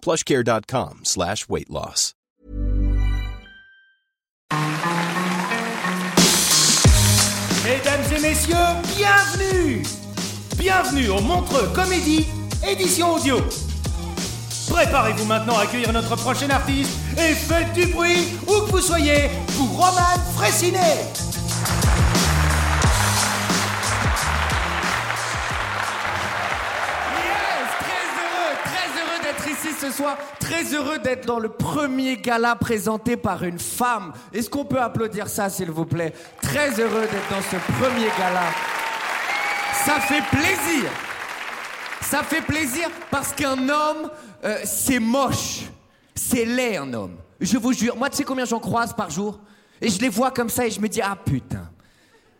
plushcare.com slash weight loss. Mesdames et messieurs, bienvenue Bienvenue au Montreux Comédie, édition audio. Préparez-vous maintenant à accueillir notre prochain artiste et faites du bruit où que vous soyez pour Roman Fressinet ce soir, très heureux d'être dans le premier gala présenté par une femme. Est-ce qu'on peut applaudir ça, s'il vous plaît? Très heureux d'être dans ce premier gala. Ça fait plaisir. Ça fait plaisir parce qu'un homme, euh, c'est moche. C'est laid, un homme. Je vous jure. Moi, tu sais combien j'en croise par jour? Et je les vois comme ça et je me dis, ah putain.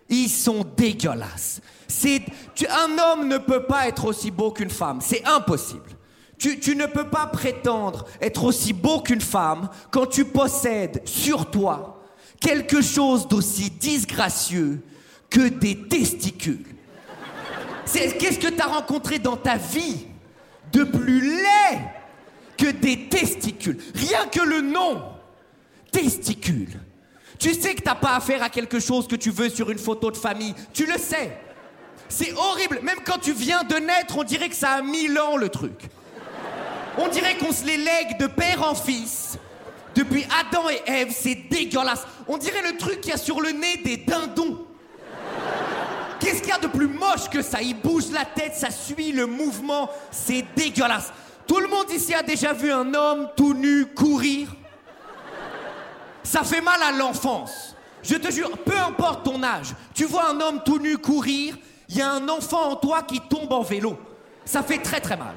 Ils sont dégueulasses. C'est, un homme ne peut pas être aussi beau qu'une femme. C'est impossible. Tu, ne peux pas prétendre être aussi beau qu'une femme quand tu possèdes sur toi quelque chose d'aussi disgracieux que des testicules. Qu'est-ce que tu as rencontré dans ta vie de plus laid que des testicules? Rien que le nom, testicules. Tu sais que t'as pas affaire à quelque chose que tu veux sur une photo de famille. Tu le sais. C'est horrible. Même quand tu viens de naître, on dirait que ça a mille ans le truc. On dirait qu'on se les lègue de père en fils. Depuis Adam et Ève, c'est dégueulasse. On dirait le truc qu'il y a sur le nez des dindons. Qu'est-ce qu'il y a de plus moche que ça? Il bouge la tête, ça suit le mouvement, c'est dégueulasse. Tout le monde ici a déjà vu un homme tout nu courir ça fait mal à l'enfance. Je te jure, peu importe ton âge, tu vois un homme tout nu courir, il y a un enfant en toi qui tombe en vélo. Ça fait très très mal.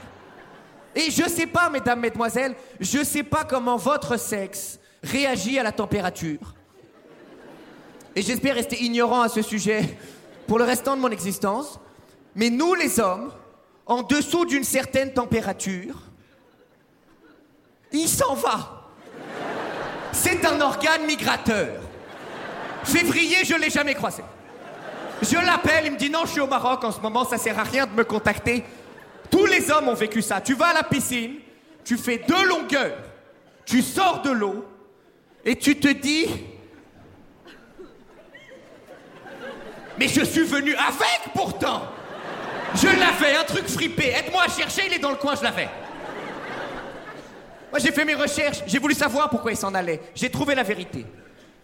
Et je sais pas, mesdames, mesdemoiselles, je sais pas comment votre sexe réagit à la température. Et j'espère rester ignorant à ce sujet pour le restant de mon existence. Mais nous, les hommes, en dessous d'une certaine température, il s'en va. C'est un organe migrateur. Février, je l'ai jamais croisé. Je l'appelle, il me dit non, je suis au Maroc en ce moment, ça sert à rien de me contacter. Tous les hommes ont vécu ça. Tu vas à la piscine, tu fais deux longueurs, tu sors de l'eau et tu te dis Mais je suis venu avec pourtant. Je l'avais, un truc fripé. Aide-moi à chercher, il est dans le coin, je l'avais. Moi, j'ai fait mes recherches, j'ai voulu savoir pourquoi il s'en allait. J'ai trouvé la vérité.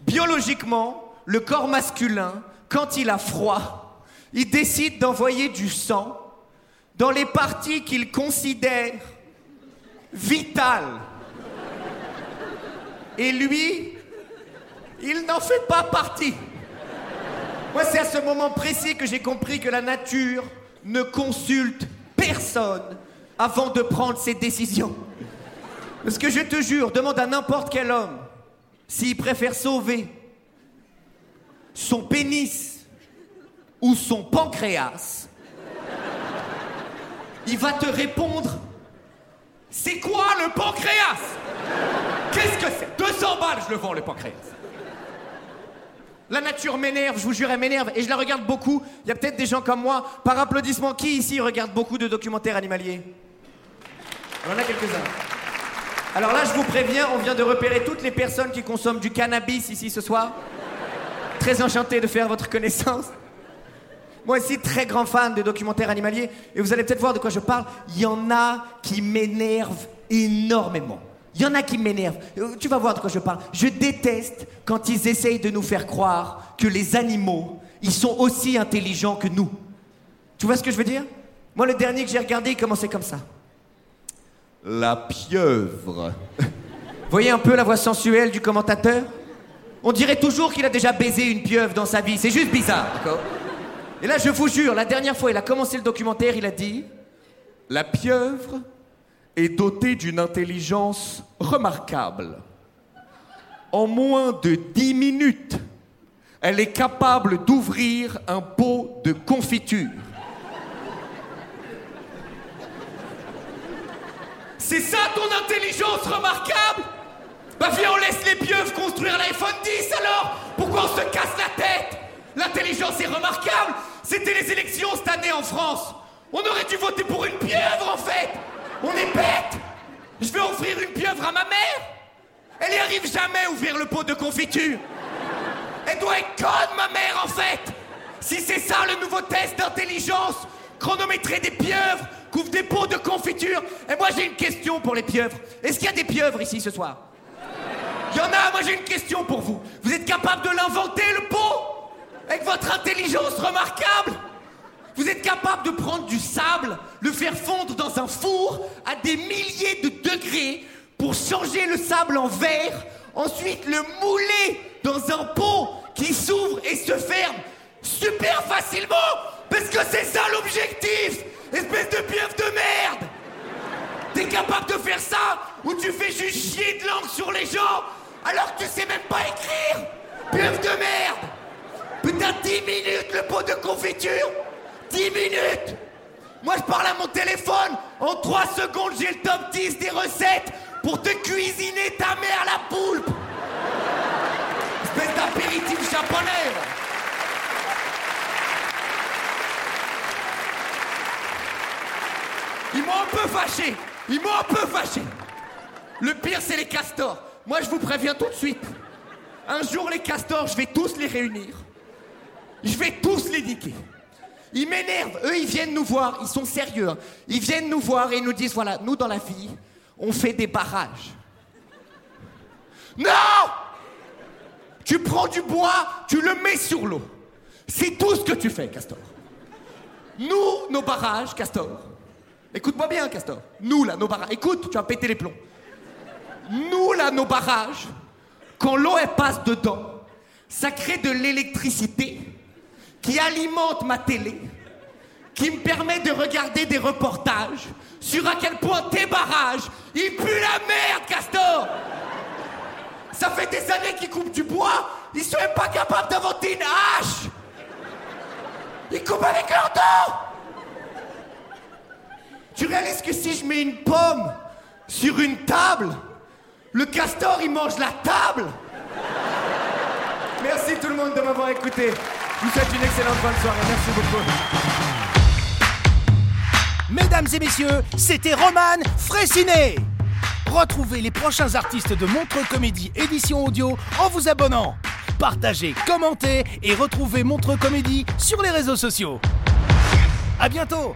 Biologiquement, le corps masculin, quand il a froid, il décide d'envoyer du sang dans les parties qu'il considère vitales. Et lui, il n'en fait pas partie. Moi, c'est à ce moment précis que j'ai compris que la nature ne consulte personne avant de prendre ses décisions. Parce que je te jure, demande à n'importe quel homme s'il préfère sauver son pénis ou son pancréas. Il va te répondre C'est quoi le pancréas? Qu'est-ce que c'est? 200 balles, je le vends, le pancréas. La nature m'énerve, je vous jure, elle m'énerve. Et je la regarde beaucoup. Il y a peut-être des gens comme moi. Par applaudissement, qui ici regarde beaucoup de documentaires animaliers? On en a quelques-uns. Alors là, je vous préviens, on vient de repérer toutes les personnes qui consomment du cannabis ici ce soir. Très enchanté de faire votre connaissance. Moi aussi, très grand fan de documentaires animaliers. Et vous allez peut-être voir de quoi je parle. Il y en a qui m'énervent énormément. Il y en a qui m'énervent. Euh, Tu vas voir de quoi je parle. Je déteste quand ils essayent de nous faire croire que les animaux, ils sont aussi intelligents que nous. Tu vois ce que je veux dire? Moi, le dernier que j'ai regardé, il commençait comme ça. La pieuvre. Voyez un peu la voix sensuelle du commentateur? On dirait toujours qu'il a déjà baisé une pieuvre dans sa vie. C'est juste bizarre, d'accord? Et là, je vous jure, la dernière fois, il a commencé le documentaire, il a dit La pieuvre est dotée d'une intelligence remarquable. En moins de 10 minutes, elle est capable d'ouvrir un pot de confiture. C'est ça ton intelligence remarquable? Bah viens, on laisse les pieuvres construire l'iPhone 10 alors Pourquoi on se casse la tête? L'intelligence est remarquable. C'était les élections cette année en France. On aurait dû voter pour une pieuvre en fait. On est bête. Je vais offrir une pieuvre à ma mère. Elle y arrive jamais à ouvrir le pot de confiture. Elle doit être conne ma mère en fait. Si c'est ça le nouveau test d'intelligence Chronométrer des pieuvres Couvre des pots de confiture. Et moi j'ai une question pour les pieuvres. Est-ce qu'il y a des pieuvres ici ce soir? Y en a, moi j'ai une question pour vous. Vous êtes capable de l'inventer le pot? Avec votre intelligence remarquable Vous êtes capable de prendre du sable, le faire fondre dans un four à des milliers de degrés pour changer le sable en verre, ensuite le mouler dans un pot qui s'ouvre et se ferme super facilement parce que c'est ça l'objectif Espèce de pieuvre de merde. T'es capable de faire ça ou tu fais juste chier de langue sur les gens alors que tu sais même pas écrire Pieuvre de merde Putain, 10 minutes le pot de confiture. 10 minutes. Moi je parle à mon téléphone, en 3 secondes j'ai le top 10 des recettes pour te cuisiner ta mère la poulpe. Espèce d'apéritif japonais. Ils m'ont un peu fâché. Ils m'ont un peu fâché. Le pire c'est les castors. Moi je vous préviens tout de suite. Un jour les castors, je vais tous les réunir Je vais tous les niquer Ils m'énervent, eux ils viennent nous voir, ils sont sérieux. Ils viennent nous voir et ils nous disent voilà, nous dans la vie, on fait des barrages. Non! Tu prends du bois, tu le mets sur l'eau. C'est tout ce que tu fais, Castor. Nous, nos barrages, Castor. Écoute-moi bien, Castor. Nous, là, nos barrages. Écoute, tu vas péter les plombs. Nous, là, nos barrages, quand l'eau, elle passe dedans, ça crée de l'électricité qui alimente ma télé, qui me permet de regarder des reportages sur à quel point tes barrages, ils puent la merde, Castor. Ça fait des années qu'ils coupent du bois, ils sont même pas capables d'inventer une hache. Ils coupent avec leurs dents tu réalises que si je mets une pomme sur une table, le castor il mange la table. Merci tout le monde de m'avoir écouté. Vous souhaite une excellente bonne soirée. Merci beaucoup. Mesdames et messieurs, c'était Roman Frécinet. Retrouvez les prochains artistes de Montreux Comédie édition audio en vous abonnant. Partagez, commentez et retrouvez Montreux Comédie sur les réseaux sociaux. À bientôt